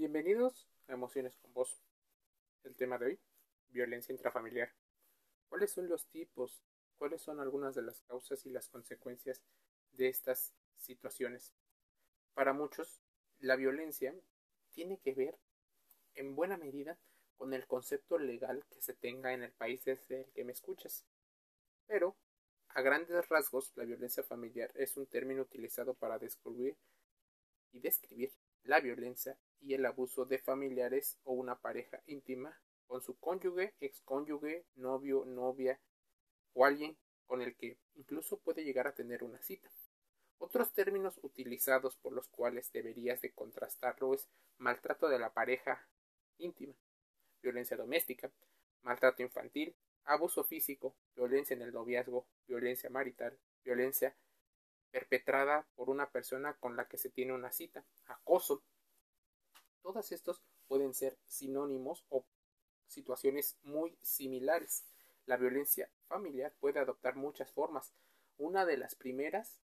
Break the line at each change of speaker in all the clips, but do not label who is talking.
Bienvenidos a Emociones con Vos. El tema de hoy, violencia intrafamiliar. ¿Cuáles son los tipos? ¿Cuáles son algunas de las causas y las consecuencias de estas situaciones? Para muchos, la violencia tiene que ver en buena medida con el concepto legal que se tenga en el país desde el que me escuchas. Pero, a grandes rasgos, la violencia familiar es un término utilizado para descubrir y describir la violencia y el abuso de familiares o una pareja íntima con su cónyuge, excónyuge, novio, novia o alguien con el que incluso puede llegar a tener una cita. Otros términos utilizados por los cuales deberías de contrastarlo es maltrato de la pareja íntima, violencia doméstica, maltrato infantil, abuso físico, violencia en el noviazgo, violencia marital, violencia perpetrada por una persona con la que se tiene una cita, acoso. Todos estos pueden ser sinónimos o situaciones muy similares. La violencia familiar puede adoptar muchas formas. Una de las primeras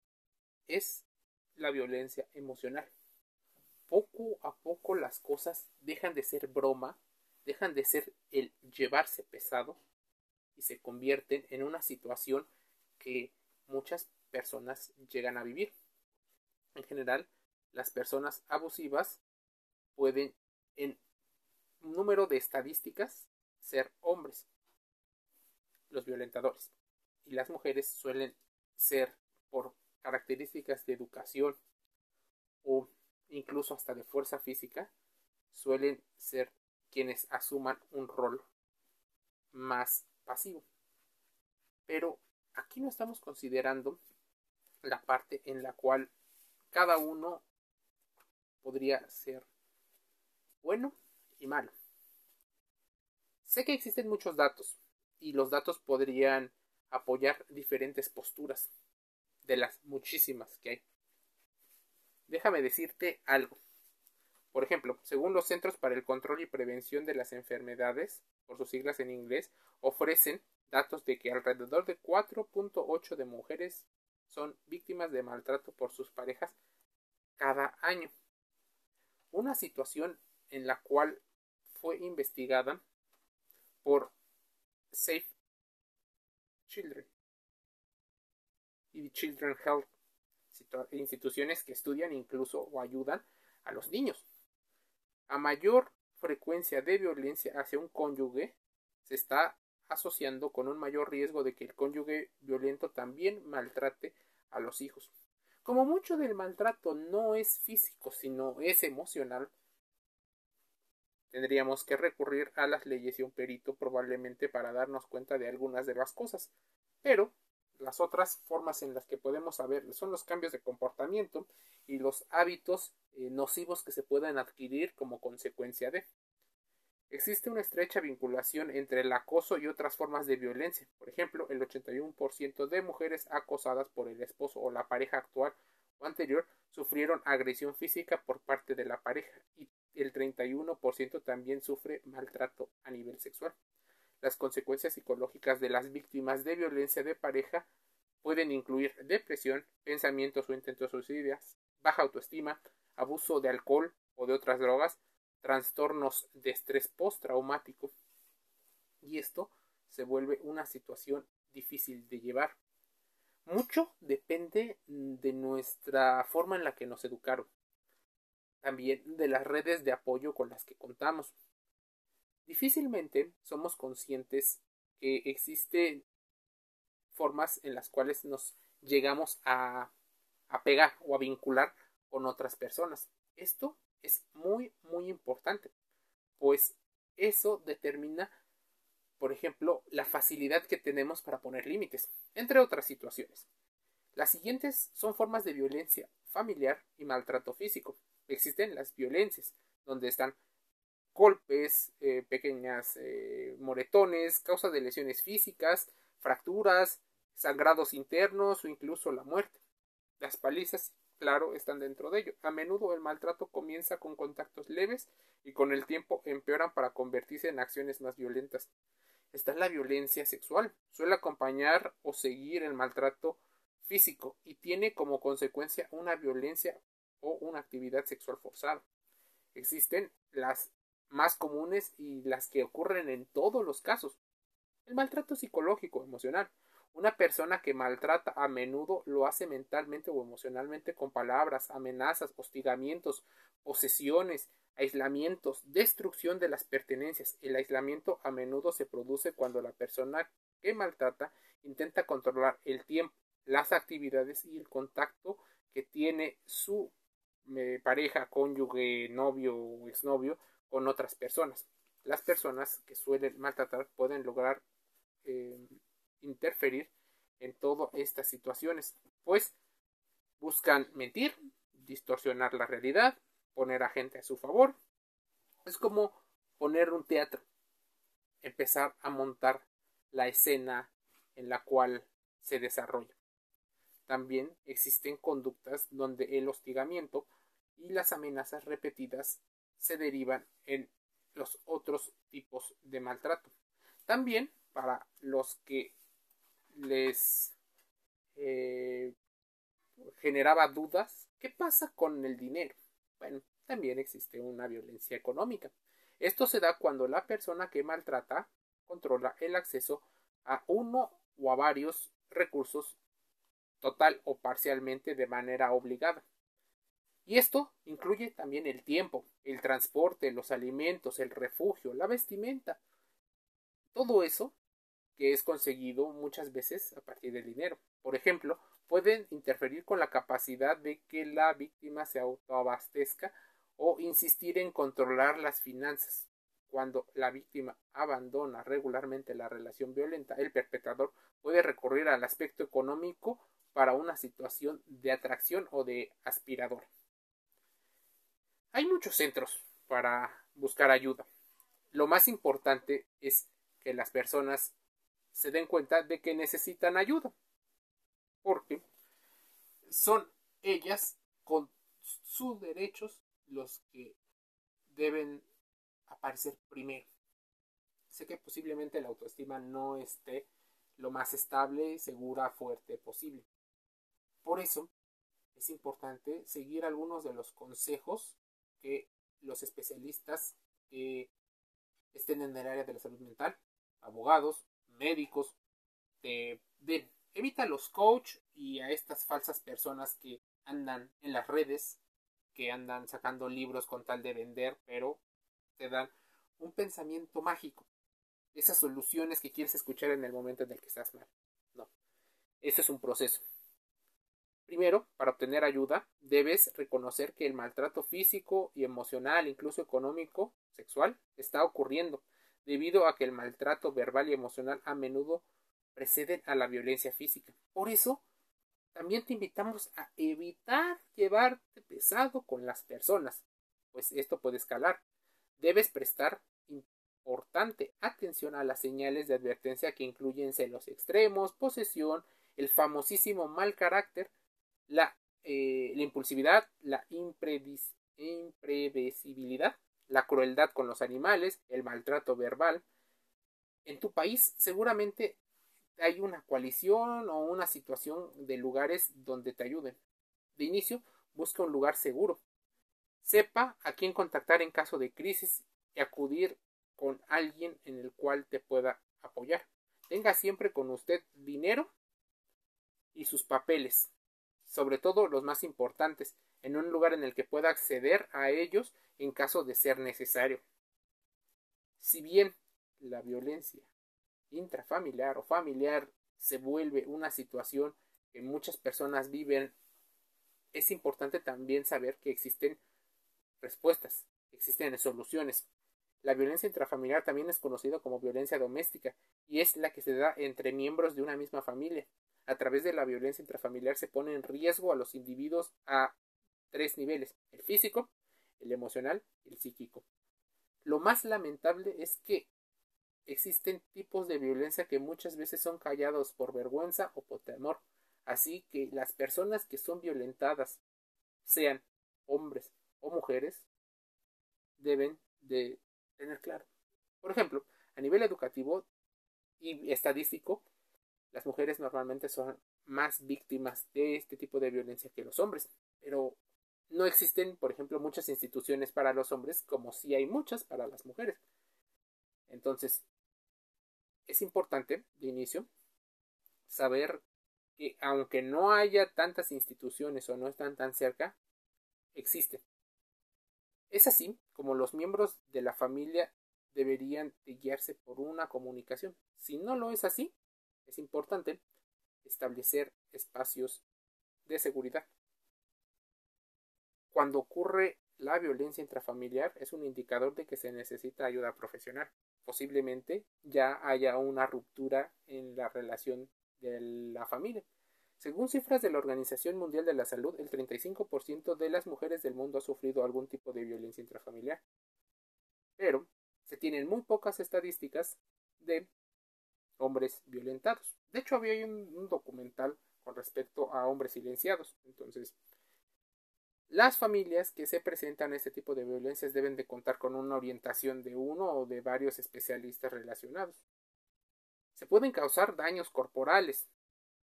es la violencia emocional. Poco a poco las cosas dejan de ser broma, dejan de ser el llevarse pesado y se convierten en una situación que muchas personas llegan a vivir. En general, las personas abusivas pueden, en número de estadísticas, ser hombres, los violentadores. Y las mujeres suelen ser, por características de educación o incluso hasta de fuerza física, suelen ser quienes asuman un rol más pasivo. Pero aquí no estamos considerando la parte en la cual cada uno podría ser bueno y malo. Sé que existen muchos datos y los datos podrían apoyar diferentes posturas de las muchísimas que hay. Déjame decirte algo. Por ejemplo, según los Centros para el Control y Prevención de las Enfermedades, por sus siglas en inglés, ofrecen datos de que alrededor de 4.8 de mujeres son víctimas de maltrato por sus parejas cada año. Una situación en la cual fue investigada por Safe Children y Children Health, instituciones que estudian incluso o ayudan a los niños. A mayor frecuencia de violencia hacia un cónyuge se está asociando con un mayor riesgo de que el cónyuge violento también maltrate a los hijos. Como mucho del maltrato no es físico, sino es emocional, tendríamos que recurrir a las leyes y un perito probablemente para darnos cuenta de algunas de las cosas. Pero las otras formas en las que podemos saber son los cambios de comportamiento y los hábitos eh, nocivos que se puedan adquirir como consecuencia de. Existe una estrecha vinculación entre el acoso y otras formas de violencia. Por ejemplo, el 81% de mujeres acosadas por el esposo o la pareja actual o anterior sufrieron agresión física por parte de la pareja el 31% también sufre maltrato a nivel sexual. Las consecuencias psicológicas de las víctimas de violencia de pareja pueden incluir depresión, pensamientos o intentos suicidas, baja autoestima, abuso de alcohol o de otras drogas, trastornos de estrés postraumático y esto se vuelve una situación difícil de llevar. Mucho depende de nuestra forma en la que nos educaron, también de las redes de apoyo con las que contamos. Difícilmente somos conscientes que existen formas en las cuales nos llegamos a, a pegar o a vincular con otras personas. Esto es muy, muy importante, pues eso determina, por ejemplo, la facilidad que tenemos para poner límites, entre otras situaciones. Las siguientes son formas de violencia familiar y maltrato físico. Existen las violencias, donde están golpes, eh, pequeñas eh, moretones, causa de lesiones físicas, fracturas, sangrados internos o incluso la muerte. Las palizas claro, están dentro de ello. A menudo el maltrato comienza con contactos leves y con el tiempo empeoran para convertirse en acciones más violentas. Está la violencia sexual. Suele acompañar o seguir el maltrato físico y tiene como consecuencia una violencia o una actividad sexual forzada. existen las más comunes y las que ocurren en todos los casos. El maltrato psicológico, emocional. Una persona que maltrata a menudo lo hace mentalmente o emocionalmente con palabras, amenazas, hostigamientos, posesiones, aislamientos, destrucción de las pertenencias. El aislamiento a menudo se produce cuando la persona que maltrata intenta controlar el tiempo, las actividades y el contacto que tiene su eh, pareja, cónyuge, novio o exnovio con otras personas. Las personas que suelen maltratar pueden lograr eh, interferir en todas estas situaciones, pues buscan mentir, distorsionar la realidad, poner a gente a su favor. Es como poner un teatro, empezar a montar la escena en la cual se desarrolla. También existen conductas donde el hostigamiento y las amenazas repetidas se derivan en los otros tipos de maltrato. También para los que les eh, generaba dudas, ¿qué pasa con el dinero? Bueno, también existe una violencia económica. Esto se da cuando la persona que maltrata controla el acceso a uno o a varios recursos total o parcialmente de manera obligada. Y esto incluye también el tiempo, el transporte, los alimentos, el refugio, la vestimenta. Todo eso que es conseguido muchas veces a partir del dinero. Por ejemplo, pueden interferir con la capacidad de que la víctima se autoabastezca o insistir en controlar las finanzas. Cuando la víctima abandona regularmente la relación violenta, el perpetrador puede recurrir al aspecto económico para una situación de atracción o de aspirador. Hay muchos centros para buscar ayuda. Lo más importante es que las personas se den cuenta de que necesitan ayuda. Porque son ellas con sus derechos los que deben aparecer primero. Sé que posiblemente la autoestima no esté lo más estable, segura, fuerte posible. Por eso es importante seguir algunos de los consejos que los especialistas que estén en el área de la salud mental, abogados, médicos, te den. Evita a los coach y a estas falsas personas que andan en las redes, que andan sacando libros con tal de vender, pero te dan un pensamiento mágico. Esas soluciones que quieres escuchar en el momento en el que estás mal. No. Eso es un proceso. Primero, para obtener ayuda, debes reconocer que el maltrato físico y emocional, incluso económico, sexual, está ocurriendo, debido a que el maltrato verbal y emocional a menudo preceden a la violencia física. Por eso, también te invitamos a evitar llevarte pesado con las personas, pues esto puede escalar. Debes prestar importante atención a las señales de advertencia que incluyen celos extremos, posesión, el famosísimo mal carácter, la, eh, impulsividad, la imprevisibilidad, la crueldad con los animales, el maltrato verbal. En tu país seguramente hay una coalición o una situación de lugares donde te ayuden. De inicio, busca un lugar seguro. Sepa a quién contactar en caso de crisis y acudir con alguien en el cual te pueda apoyar. Tenga siempre con usted dinero y sus papeles sobre todo los más importantes, en un lugar en el que pueda acceder a ellos en caso de ser necesario. Si bien la violencia intrafamiliar o familiar se vuelve una situación que muchas personas viven, es importante también saber que existen respuestas, existen soluciones. La violencia intrafamiliar también es conocida como violencia doméstica y es la que se da entre miembros de una misma familia a través de la violencia intrafamiliar se pone en riesgo a los individuos a tres niveles, el físico, el emocional y el psíquico. Lo más lamentable es que existen tipos de violencia que muchas veces son callados por vergüenza o por temor. Así que las personas que son violentadas, sean hombres o mujeres, deben de tener claro. Por ejemplo, a nivel educativo y estadístico, las mujeres normalmente son más víctimas de este tipo de violencia que los hombres, pero no existen, por ejemplo, muchas instituciones para los hombres como si hay muchas para las mujeres. Entonces, es importante, de inicio, saber que aunque no haya tantas instituciones o no están tan cerca, existen. Es así como los miembros de la familia deberían guiarse por una comunicación. Si no lo es así, es importante establecer espacios de seguridad. Cuando ocurre la violencia intrafamiliar es un indicador de que se necesita ayuda profesional. Posiblemente ya haya una ruptura en la relación de la familia. Según cifras de la Organización Mundial de la Salud, el 35% de las mujeres del mundo ha sufrido algún tipo de violencia intrafamiliar. Pero se tienen muy pocas estadísticas de hombres violentados. De hecho, había un, documental con respecto a hombres silenciados. Entonces, las familias que se presentan a este tipo de violencias deben de contar con una orientación de uno o de varios especialistas relacionados. Se pueden causar daños corporales,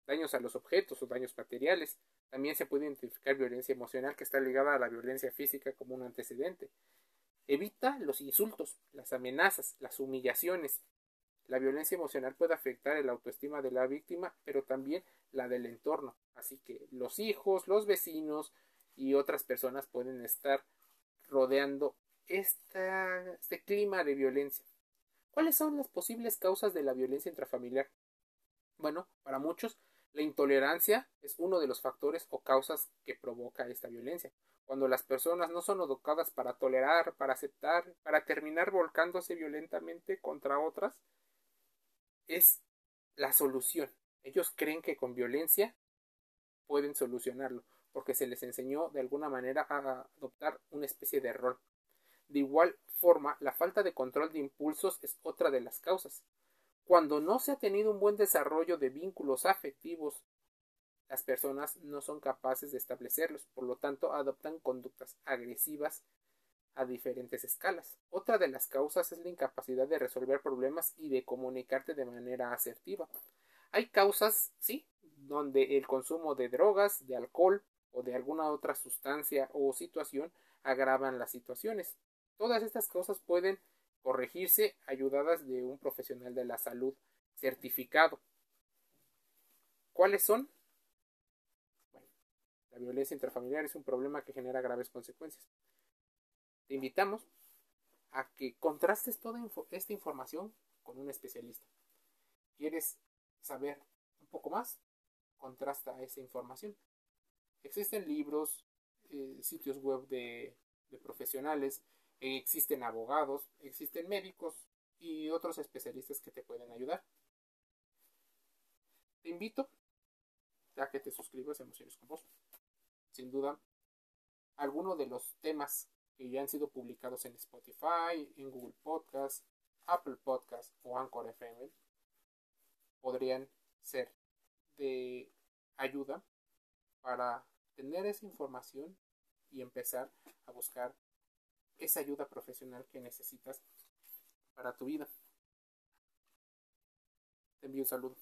daños a los objetos o daños materiales. También se puede identificar violencia emocional que está ligada a la violencia física como un antecedente. Evita los insultos, las amenazas, las humillaciones. La violencia emocional puede afectar el autoestima de la víctima, pero también la del entorno. Así que los hijos, los vecinos y otras personas pueden estar rodeando este clima de violencia. ¿Cuáles son las posibles causas de la violencia intrafamiliar? Bueno, para muchos la intolerancia es uno de los factores o causas que provoca esta violencia. Cuando las personas no son educadas para tolerar, para aceptar, para terminar volcándose violentamente contra otras, es la solución. Ellos creen que con violencia pueden solucionarlo, porque se les enseñó de alguna manera a adoptar una especie de rol. De igual forma, la falta de control de impulsos es otra de las causas. Cuando no se ha tenido un buen desarrollo de vínculos afectivos, las personas no son capaces de establecerlos, por lo tanto adoptan conductas agresivas a diferentes escalas. Otra de las causas es la incapacidad de resolver problemas y de comunicarte de manera asertiva. Hay causas, sí, donde el consumo de drogas, de alcohol o de alguna otra sustancia o situación agravan las situaciones. Todas estas causas pueden corregirse ayudadas de un profesional de la salud certificado. ¿Cuáles son? Bueno, la violencia intrafamiliar es un problema que genera graves consecuencias. Te invitamos a que contrastes toda esta información con un especialista. ¿Quieres saber un poco más? Contrasta esa información. Existen libros, eh, sitios web de profesionales existen abogados, existen médicos y otros especialistas que te pueden ayudar. Te invito a que te suscribas a Emociones con Vos. Sin duda, algunos de los temas que ya han sido publicados en Spotify, en Google Podcast, Apple Podcast o Anchor FM podrían ser de ayuda para tener esa información y empezar a buscar esa ayuda profesional que necesitas para tu vida. Te envío un saludo.